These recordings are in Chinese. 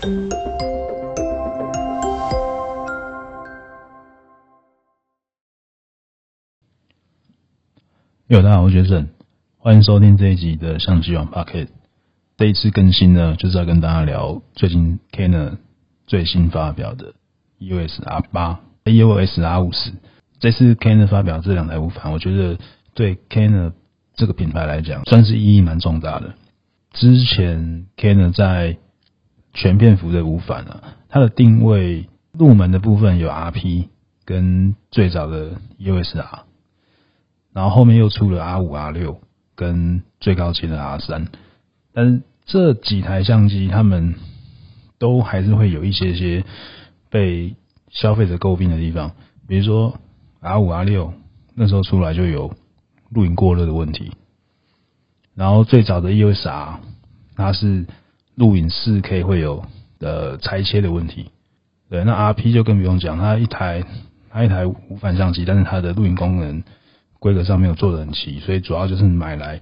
大家好，我是 Jason，欢迎收听这一集的相机王 Podcast。这一次更新呢，就是要跟大家聊最近 Canon 最新发表的 EOS R 八、EOS R 五十。这次 Canon 发表这两台无反，我觉得对 Canon 这个品牌来讲，算是意义蛮重大的。之前 Canon 在全片幅的无反啊，它的定位入门的部分有 RP 跟最早的 EOS R。然后后面又出了 R 五、R 六跟最高阶的 R 三，但是这几台相机，他们都还是会有一些些被消费者诟病的地方，比如说 R 五、R 六那时候出来就有录影过热的问题，然后最早的 EOS R 它是录影四 K 会有的裁切的问题，对，那 RP 就更不用讲，它一台它一台无反相机，但是它的录影功能。规格上没有做得很齐，所以主要就是买来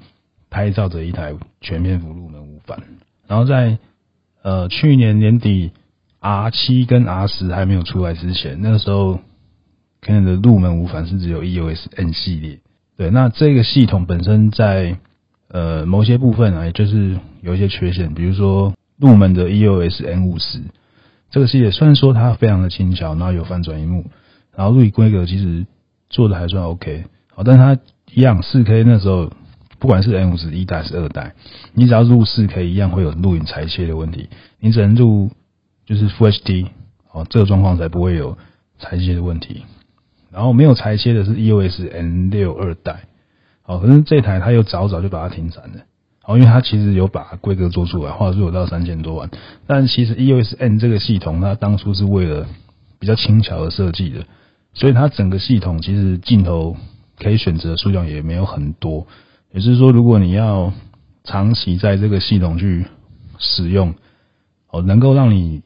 拍照的一台全片幅入门无反。然后在呃去年年底 R 七跟 R 十还没有出来之前，那个时候 Canon 的入门无反是只有 EOS N 系列。对，那这个系统本身在呃某些部分啊，也就是有一些缺陷，比如说入门的 EOS N 五十这个系列，虽然说它非常的轻巧，然后有翻转荧幕，然后录影规格其实做的还算 OK 好。但它一样，四 K 那时候，不管是 M 五十一代还是二代，你只要录四 K，一样会有录影裁切的问题。你只能录就是 Full HD，哦，这个状况才不会有裁切的问题。然后没有裁切的是 EOS N 六二代，哦，可是这台它又早早就把它停产了，哦，因为它其实有把规格做出来，画质有到三千多万。但其实 EOS N 这个系统，它当初是为了比较轻巧而设计的，所以它整个系统其实镜头。可以选择的数量也没有很多，也就是说，如果你要长期在这个系统去使用，哦，能够让你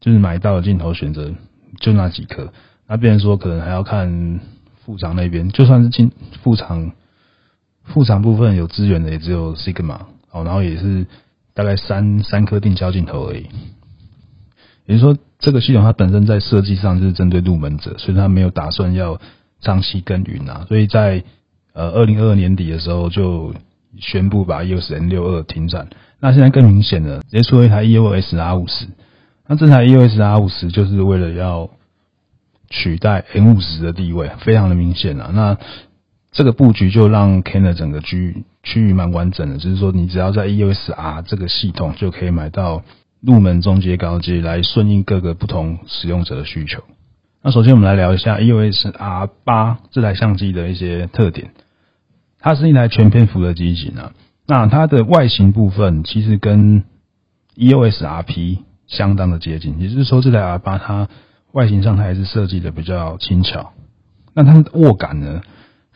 就是买到的镜头选择就那几颗，那变成说可能还要看副厂那边，就算是进副厂副厂部分有资源的也只有 Sigma 哦，然后也是大概三三颗定焦镜头而已。也就是说，这个系统它本身在设计上就是针对入门者，所以它没有打算要。长期耕耘啊，所以在呃二零二二年底的时候就宣布把 EOS N 六二停产。那现在更明显了，直接出了一台 EOS R 五十。那这台 EOS R 五十就是为了要取代 N 五十的地位，非常的明显啊。那这个布局就让 Canon 整个区区域蛮完整的，就是说你只要在 EOS R 这个系统就可以买到入门、中阶、高阶，来顺应各个不同使用者的需求。那首先我们来聊一下 EOS R 八这台相机的一些特点。它是一台全片幅的机型啊。那它的外形部分其实跟 EOS RP 相当的接近，也就是说这台 R 八它外形上它还是设计的比较轻巧。那它的握感呢，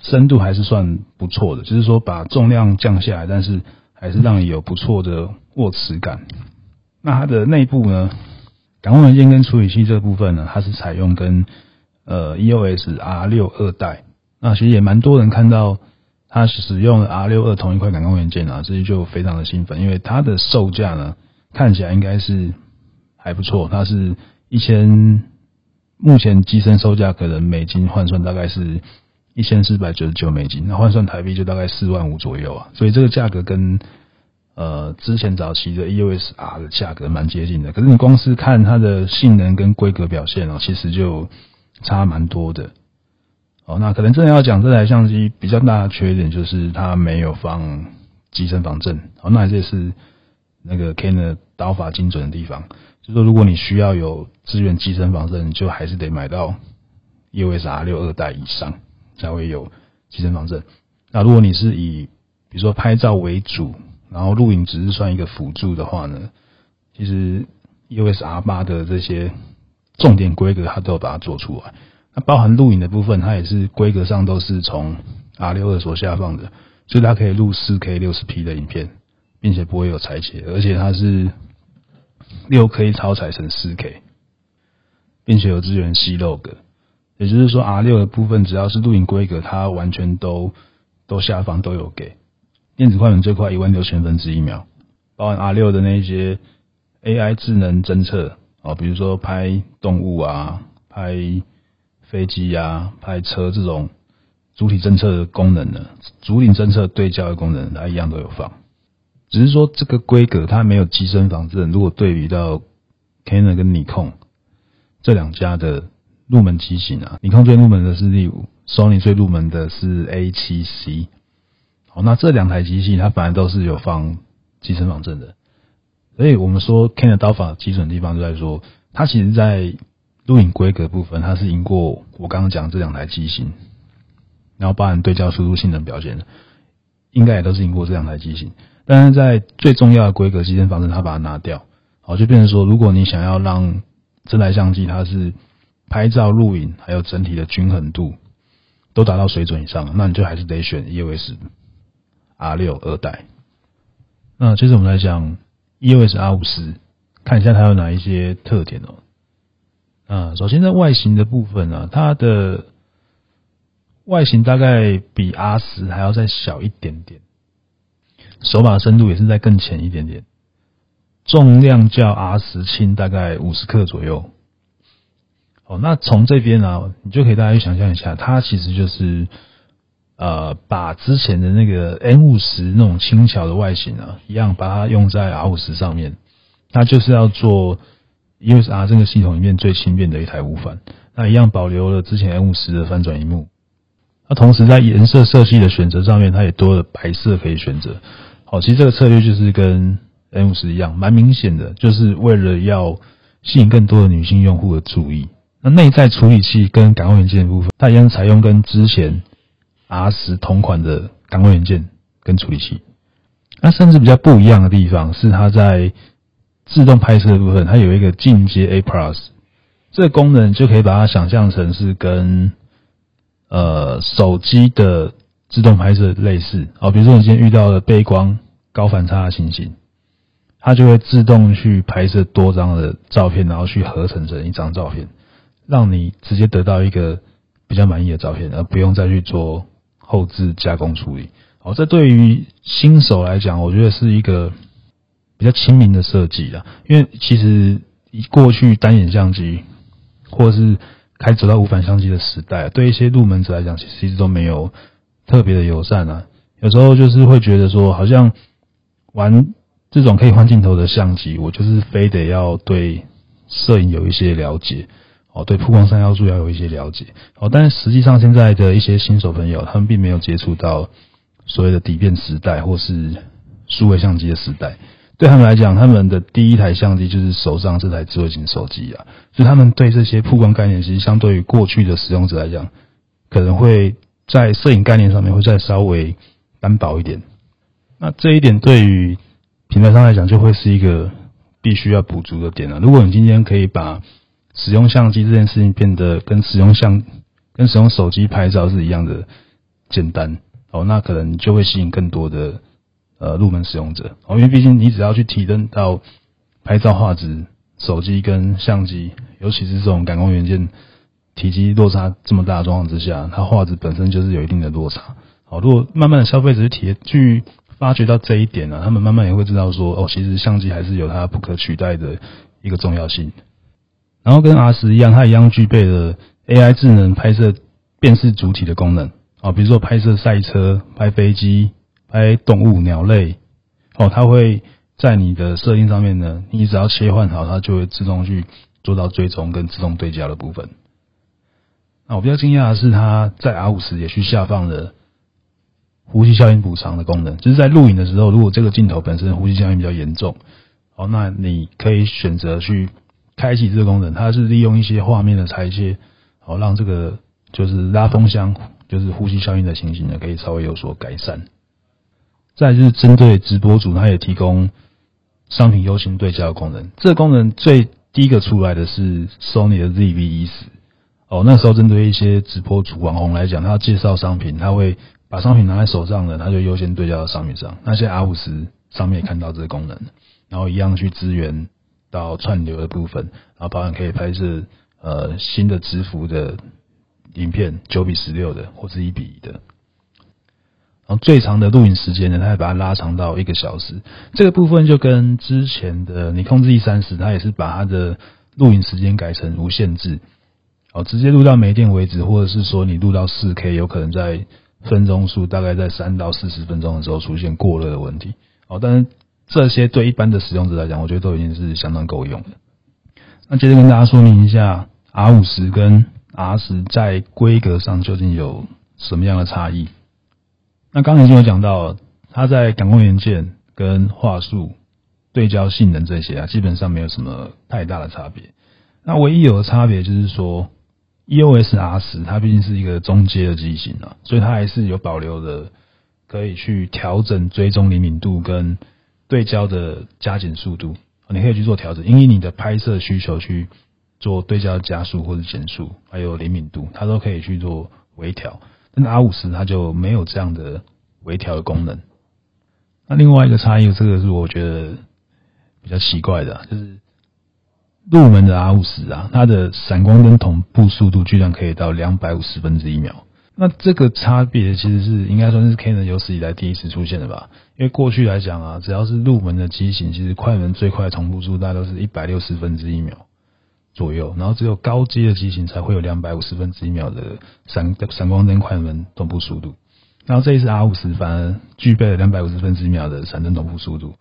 深度还是算不错的，就是说把重量降下来，但是还是让你有不错的握持感。那它的内部呢？感光元件跟处理器这部分呢，它是采用跟呃 EOS R 六二代，那其实也蛮多人看到它使用 R 六二同一块感光元件啊，这些就非常的兴奋，因为它的售价呢看起来应该是还不错，它是一千，目前机身售价可能美金换算大概是一千四百九十九美金，那换算台币就大概四万五左右啊，所以这个价格跟。呃，之前早期的 EOS R 的价格蛮接近的，可是你光是看它的性能跟规格表现哦，其实就差蛮多的。哦，那可能真的要讲这台相机比较大的缺点就是它没有放机身防震。哦，那这是那个 Canon 刀法精准的地方，就说如果你需要有支援机身防震，就还是得买到 EOS R 六二代以上才会有机身防震。那如果你是以比如说拍照为主，然后录影只是算一个辅助的话呢，其实 U S R 八的这些重点规格它都有把它做出来。那包含录影的部分，它也是规格上都是从 R 六二所下放的，所以它可以录四 K 六十 P 的影片，并且不会有裁切，而且它是六 K 超裁成四 K，并且有支援 C Log，也就是说 R 六的部分只要是录影规格，它完全都都下放都有给。电子快门最快一万六千分之一秒，包含 R 六的那些 AI 智能侦测哦，比如说拍动物啊、拍飞机啊、拍车这种主体侦测的功能呢，主体侦测对焦的功能，它一样都有放。只是说这个规格它没有机身防震。如果对比到 Canon 跟尼康这两家的入门机型啊，尼康最入门的是 Z5，Sony 最入门的是 A7C。好，那这两台机器它本来都是有放机身防震的，所以我们说 Canon 刀法基准地方就在说，它其实在录影规格部分，它是赢过我刚刚讲这两台机型，然后包含对焦输出、性能表现，应该也都是赢过这两台机型。但是在最重要的规格机身防震，它把它拿掉，好，就变成说，如果你想要让这台相机它是拍照、录影，还有整体的均衡度都达到水准以上，那你就还是得选 EOS R6 二代。那接着我们来讲 EOS R50，看一下它有哪一些特点哦。啊，首先在外形的部分呢，它的外形大概比 R10 还要再小一点点，手把深度也是在更浅一点点，重量较 R10 轻大概五十克左右。哦，那从这边啊，你就可以大家去想象一下，它其实就是。呃，把之前的那个 M 五十那种轻巧的外形啊，一样把它用在 R 五十上面，那就是要做 EOS R 这个系统里面最轻便的一台无反，那一样保留了之前 M 五十的翻转荧幕，那同时在颜色色系的选择上面，它也多了白色可以选择。好，其实这个策略就是跟 M 五十一样，蛮明显的，就是为了要吸引更多的女性用户的注意。那内在处理器跟感光元件的部分，它一样采用跟之前。R 十同款的感光元件跟处理器，那甚至比较不一样的地方是，它在自动拍摄的部分，它有一个进阶 A Plus 这个功能，就可以把它想象成是跟呃手机的自动拍摄类似哦。比如说你今天遇到了背光高反差的情形，它就会自动去拍摄多张的照片，然后去合成成一张照片，让你直接得到一个比较满意的照片，而不用再去做。后置加工处理，好，这对于新手来讲，我觉得是一个比较亲民的设计啦。因为其实以过去单眼相机，或是开走到无反相机的时代，对一些入门者来讲，其实一直都没有特别的友善啊。有时候就是会觉得说，好像玩这种可以换镜头的相机，我就是非得要对摄影有一些了解。哦，对，曝光三要素要有一些了解。哦，但是实际上现在的一些新手朋友，他们并没有接触到所谓的底片时代或是数位相机的时代。对他们来讲，他们的第一台相机就是手上这台智慧型手机啊。所以他们对这些曝光概念，其实相对于过去的使用者来讲，可能会在摄影概念上面会再稍微单薄一点。那这一点对于品牌商来讲，就会是一个必须要补足的点了。如果你今天可以把使用相机这件事情变得跟使用相跟使用手机拍照是一样的简单哦，那可能就会吸引更多的呃入门使用者哦，因为毕竟你只要去提升到拍照画质，手机跟相机，尤其是这种感光元件体积落差这么大的状况之下，它画质本身就是有一定的落差。好，如果慢慢的消费者去体验去发觉到这一点呢，他们慢慢也会知道说哦，其实相机还是有它不可取代的一个重要性。然后跟 R 十一样，它一样具备了 AI 智能拍摄辨识主体的功能啊，比如说拍摄赛车、拍飞机、拍动物、鸟类，哦，它会在你的设定上面呢，你只要切换好，它就会自动去做到追踪跟自动对焦的部分。那我比较惊讶的是，它在 R 五十也去下放了呼吸效应补偿的功能，就是在录影的时候，如果这个镜头本身呼吸效应比较严重，哦，那你可以选择去。开启这个功能，它是利用一些画面的裁切，好让这个就是拉风箱，就是呼吸效应的情形呢，可以稍微有所改善。再就是针对直播主，它也提供商品优先对焦的功能。这个功能最第一个出来的是 Sony 的 ZV-E10。哦，那时候针对一些直播主网红来讲，他要介绍商品，他会把商品拿在手上呢，他就优先对焦到商品上。那些 R50 上面也看到这个功能，然后一样去支援。到串流的部分，然后包含可以拍摄呃新的直幅的影片，九比十六的或是一比一的。然后最长的录影时间呢，它还把它拉长到一个小时。这个部分就跟之前的尼康 Z30，它也是把它的录影时间改成无限制，哦，直接录到没电为止，或者是说你录到四 K，有可能在分钟数大概在三到四十分钟的时候出现过热的问题。哦，但是这些对一般的使用者来讲，我觉得都已经是相当够用的。那接着跟大家说明一下，R50 跟 R10 在规格上究竟有什么样的差异？那刚才已经有讲到，它在感光元件跟画素、对焦性能这些啊，基本上没有什么太大的差别。那唯一有的差别就是说，EOS R10 它毕竟是一个中阶的机型啊，所以它还是有保留的，可以去调整追踪灵敏度跟对焦的加减速度，你可以去做调整，因为你的拍摄需求去做对焦加速或者减速，还有灵敏度，它都可以去做微调。那 R 五十它就没有这样的微调的功能。那另外一个差异，这个是我觉得比较奇怪的，就是入门的 R 五十啊，它的闪光灯同步速度居然可以到两百五十分之一秒。那这个差别其实是应该算是 Canon 有史以来第一次出现的吧？因为过去来讲啊，只要是入门的机型，其实快门最快同步速度大概都是一百六十分之一秒。左右，然后只有高阶的机型才会有两百五十分之一秒的闪闪光灯快门同步速度。然后这一次 R 五十反而具备了两百五十分之一秒的闪灯同步速度，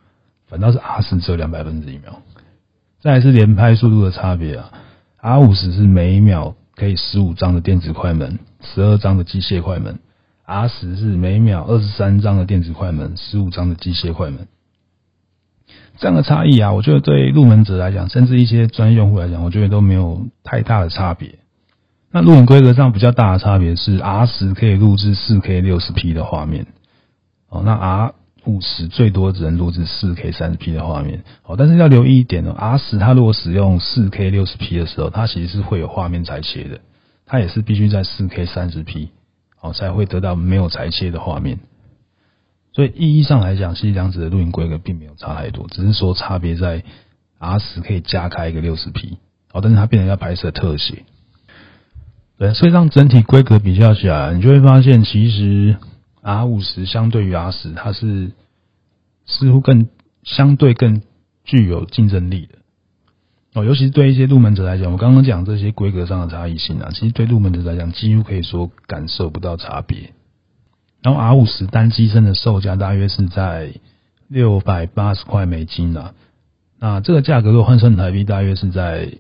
反倒是 R 十只有两百分之一秒。再来是连拍速度的差别啊，R 五十是每一秒可以十五张的电子快门，十二张的机械快门；R 十是每秒二十三张的电子快门，十五张的机械快门。这样的差异啊，我觉得对入门者来讲，甚至一些专业用户来讲，我觉得都没有太大的差别。那录影规格上比较大的差别是，R 十可以录制四 K 六十 P 的画面，哦，那 R 五十最多只能录制四 K 三十 P 的画面。哦，但是要留意一点哦，R 十它如果使用四 K 六十 P 的时候，它其实是会有画面裁切的，它也是必须在四 K 三十 P，哦，才会得到没有裁切的画面。所以意义上来讲，其实两者的录影规格并没有差太多，只是说差别在 R 十可以加开一个六十 P，好，但是它变成要拍摄特写。对，所以让整体规格比较起来，你就会发现，其实 R 五十相对于 R 十，它是似乎更相对更具有竞争力的。哦，尤其是对一些入门者来讲，我刚刚讲这些规格上的差异性啊，其实对入门者来讲，几乎可以说感受不到差别。然后 R 五十单机身的售价大约是在六百八十块美金啊，那这个价格如果换算台币，大约是在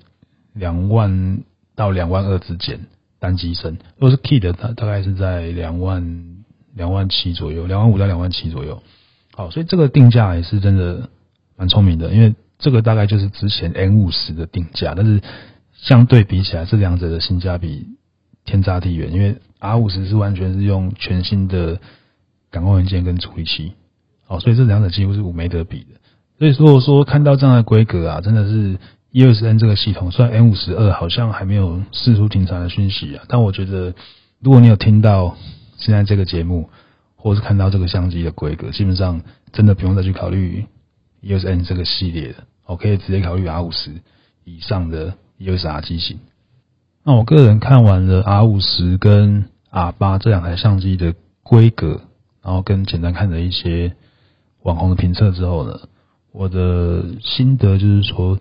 两万到两万二之间单机身。如果是 Kit 的，它大概是在两万两万七左右，两万五到两万七左右。好，所以这个定价也是真的蛮聪明的，因为这个大概就是之前 N 五十的定价，但是相对比起来，这两者的性价比天差地远，因为。R 五十是完全是用全新的感光元件跟处理器，好，所以这两者几乎是无没得比的。所以如果说看到这样的规格啊，真的是 EOS N 这个系统，虽然 N 五十二好像还没有释出停产的讯息啊，但我觉得如果你有听到现在这个节目，或是看到这个相机的规格，基本上真的不用再去考虑 EOS N 这个系列的，我可以直接考虑 R 五十以上的 EOS R 机型。那我个人看完了 R 五十跟 R 八这两台相机的规格，然后跟简单看的一些网红的评测之后呢，我的心得就是说，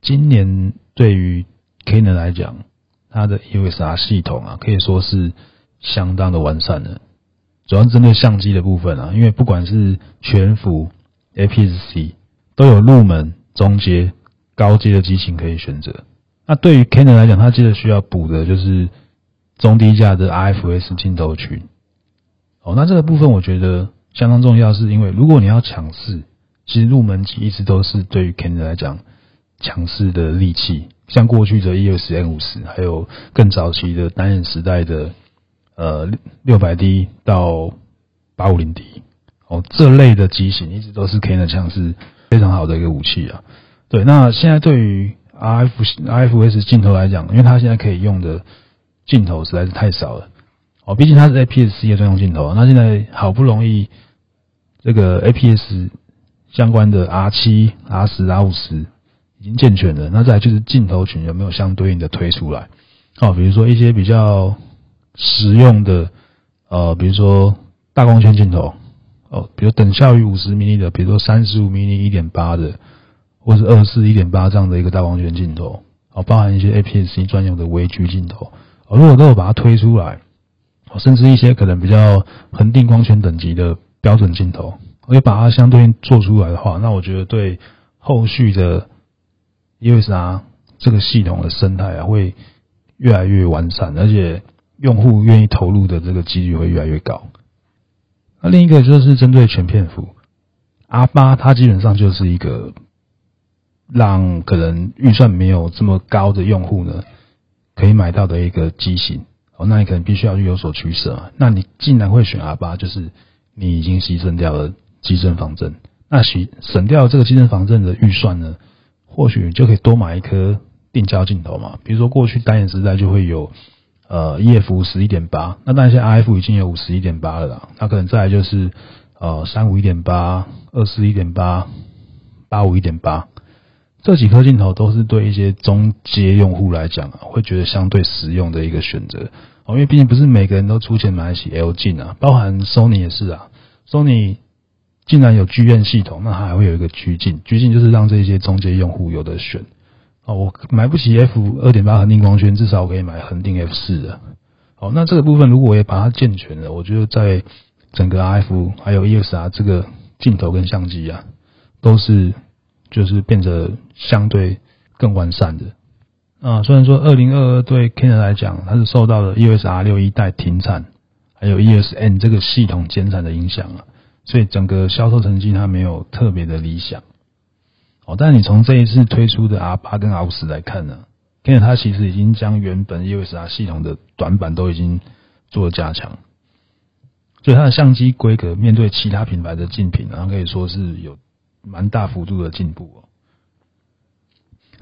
今年对于 Canon 来讲，它的 EOS R 系统啊，可以说是相当的完善了，主要针对相机的部分啊，因为不管是全幅、APS-C 都有入门、中阶、高阶的机型可以选择。那对于 Canon 来讲，它接着需要补的就是中低价的 RFS 镜头群。哦，那这个部分我觉得相当重要，是因为如果你要强势，其实入门机一直都是对于 Canon 来讲强势的利器。像过去的 EOS M50，还有更早期的单眼时代的呃六百 D 到八五零 D，哦，这类的机型一直都是 Canon 抢视非常好的一个武器啊。对，那现在对于 R F R F S 镜头来讲，因为它现在可以用的镜头实在是太少了哦，毕竟它是 A P S C 的专用镜头。那现在好不容易这个 A P S 相关的 R 七、R 十、R 五十已经健全了，那再就是镜头群有没有相对应的推出来？哦，比如说一些比较实用的呃，比如说大光圈镜头哦，比如等效于五十 mm 的，比如说三十五 mm 一点八的，或是二四一点八这样的一个大光圈镜头，哦，包含一些 APS-C 专用的微距镜头，哦，如果都有把它推出来，哦，甚至一些可能比较恒定光圈等级的标准镜头，我也把它相对应做出来的话，那我觉得对后续的 EOS R 这个系统的生态啊，会越来越完善，而且用户愿意投入的这个几率会越来越高。那另一个就是针对全片幅 R 八，它基本上就是一个让可能预算没有这么高的用户呢，可以买到的一个机型。哦，那你可能必须要去有所取舍。那你既然会选 R 八，就是你已经牺牲掉了机身防震。那省省掉这个机身防震的预算呢，或许就可以多买一颗定焦镜头嘛。比如说过去单眼时代就会有呃 EF 五十一点八，那当然现在 RF 已经有五十一点八了啦。那可能再来就是呃三五一点八、二四一点八、八五一点八。这几颗镜头都是对一些中阶用户来讲啊，会觉得相对实用的一个选择哦，因为毕竟不是每个人都出钱买得起 L 镜啊，包含 Sony 也是啊。Sony 竟然有剧院系统，那它还会有一个狙镜，狙镜就是让这些中阶用户有的选哦。我买不起 F 二点八恒定光圈，至少我可以买恒定 F 四的。好，那这个部分如果我也把它健全了，我觉得在整个 RF 还有 E S R 这个镜头跟相机啊，都是。就是变得相对更完善的啊。虽然说二零二二对 Canon 来讲，它是受到了 E S R 六一代停产，还有 E S N 这个系统减产的影响啊，所以整个销售成绩它没有特别的理想。哦，但你从这一次推出的 R 八跟 R 五十来看呢，Canon 它其实已经将原本 EOS R 系统的短板都已经做加强，所以它的相机规格面对其他品牌的竞品，然后可以说是有。蛮大幅度的进步哦。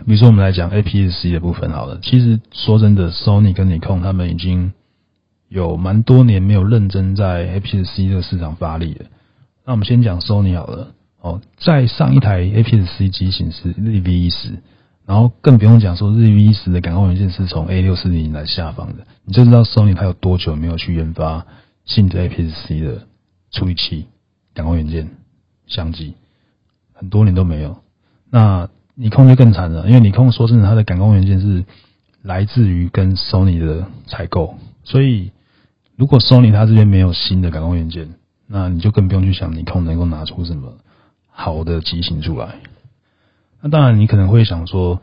比如说，我们来讲 APS-C 的部分好了。其实说真的，Sony 跟尼控他们已经有蛮多年没有认真在 APS-C 这个市场发力了。那我们先讲 Sony 好了。哦，在上一台 APS-C 机型是 ZV-E10，然后更不用讲说 ZV-E10 的感光元件是从 A6400 来下放的，你就知道 Sony 它有多久没有去研发新的 APS-C 的处理器、感光元件、相机。很多年都没有，那尼康就更惨了，因为尼康说真的，它的感光元件是来自于跟 Sony 的采购，所以如果 Sony 它这边没有新的感光元件，那你就更不用去想尼康能够拿出什么好的机型出来。那当然，你可能会想说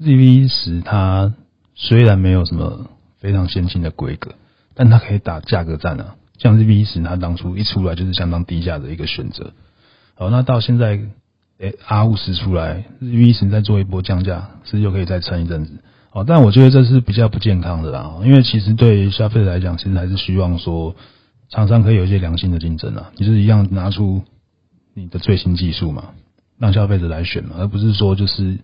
，ZV-10 它虽然没有什么非常先进的规格，但它可以打价格战啊，像 ZV-10 它当初一出来就是相当低价的一个选择。好，那到现在。诶，R 五十出来，ZV-10 再做一波降价，是又可以再撑一阵子。哦，但我觉得这是比较不健康的啦，因为其实对消费者来讲，其实还是希望说厂商可以有一些良性的竞争啊，你就是一样拿出你的最新技术嘛，让消费者来选嘛，而不是说就是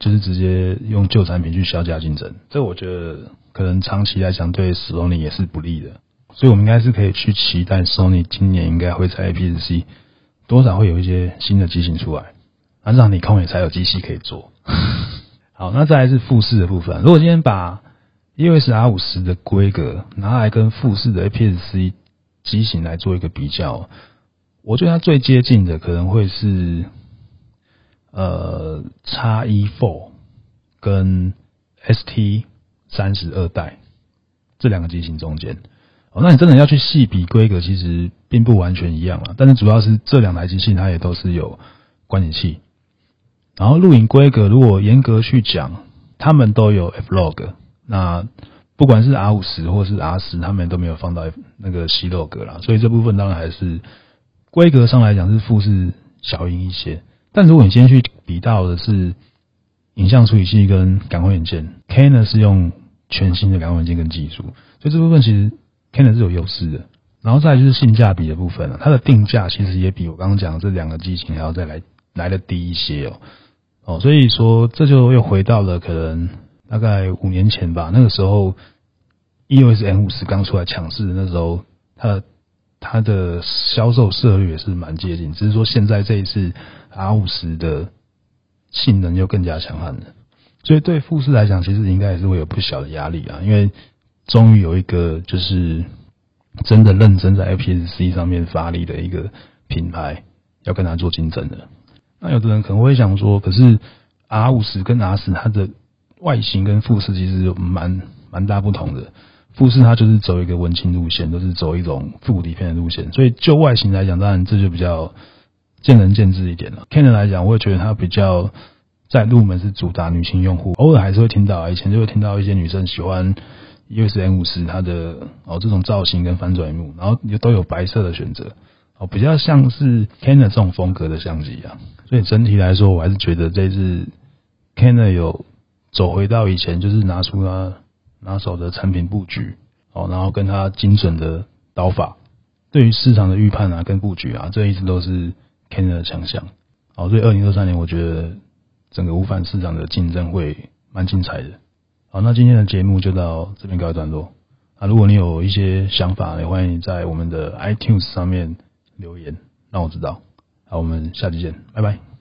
就是直接用旧产品去削价竞争。这我觉得可能长期来讲对 Sony 也是不利的，所以我们应该是可以去期待 Sony 今年应该会在 APS-C。多少会有一些新的机型出来，那让你空也才有机器可以做。好，那再来是富士的部分。如果今天把 EOS R 五十的规格拿来跟富士的 APS-C 机型来做一个比较，我觉得它最接近的可能会是呃 X-E4 跟 ST 三十二代这两个机型中间。哦，那你真的要去细比规格，其实并不完全一样啊。但是主要是这两台机器它也都是有观景器，然后录影规格如果严格去讲，他们都有 F-Log。那不管是 R 五十或是 R 十，他们都没有放到那个 C-Log 啦。所以这部分当然还是规格上来讲是富士小赢一些。但如果你今天去比到的是影像处理器跟感光元件，Canon 是用全新的感光元件跟技术，所以这部分其实。Canon 是有优势的，然后再就是性价比的部分了。它的定价其实也比我刚刚讲的这两个机型还要再来来的低一些哦。哦，所以说这就又回到了可能大概五年前吧，那个时候 EOS M 五十刚出来强势的那时候，它的它的销售策略也是蛮接近，只是说现在这一次 R 五十的性能又更加强悍了，所以对富士来讲，其实应该也是会有不小的压力啊，因为。终于有一个就是真的认真在 APS-C 上面发力的一个品牌，要跟他做竞争的。那有的人可能会想说，可是 R 五十跟 R 十它的外形跟富士其实蛮蛮大不同的。富士它就是走一个文青路线，都、就是走一种复古底片的路线，所以就外形来讲，当然这就比较见仁见智一点了。Canon 来讲，我也觉得它比较在入门是主打女性用户，偶尔还是会听到，以前就会听到一些女生喜欢 EOS M 五十它的哦这种造型跟翻转幕，然后也都有白色的选择。哦比较像是 Canon 这种风格的相机啊，所以整体来说，我还是觉得这次 Canon 有走回到以前，就是拿出它拿手的产品布局，哦，然后跟他精准的刀法，对于市场的预判啊跟布局啊，这一直都是 Ken 的强项。好，所以二零二三年，我觉得整个无反市场的竞争会蛮精彩的。好，那今天的节目就到这边告一段落。啊，如果你有一些想法，也欢迎在我们的 iTunes 上面。留言让我知道，好，我们下期见，拜拜。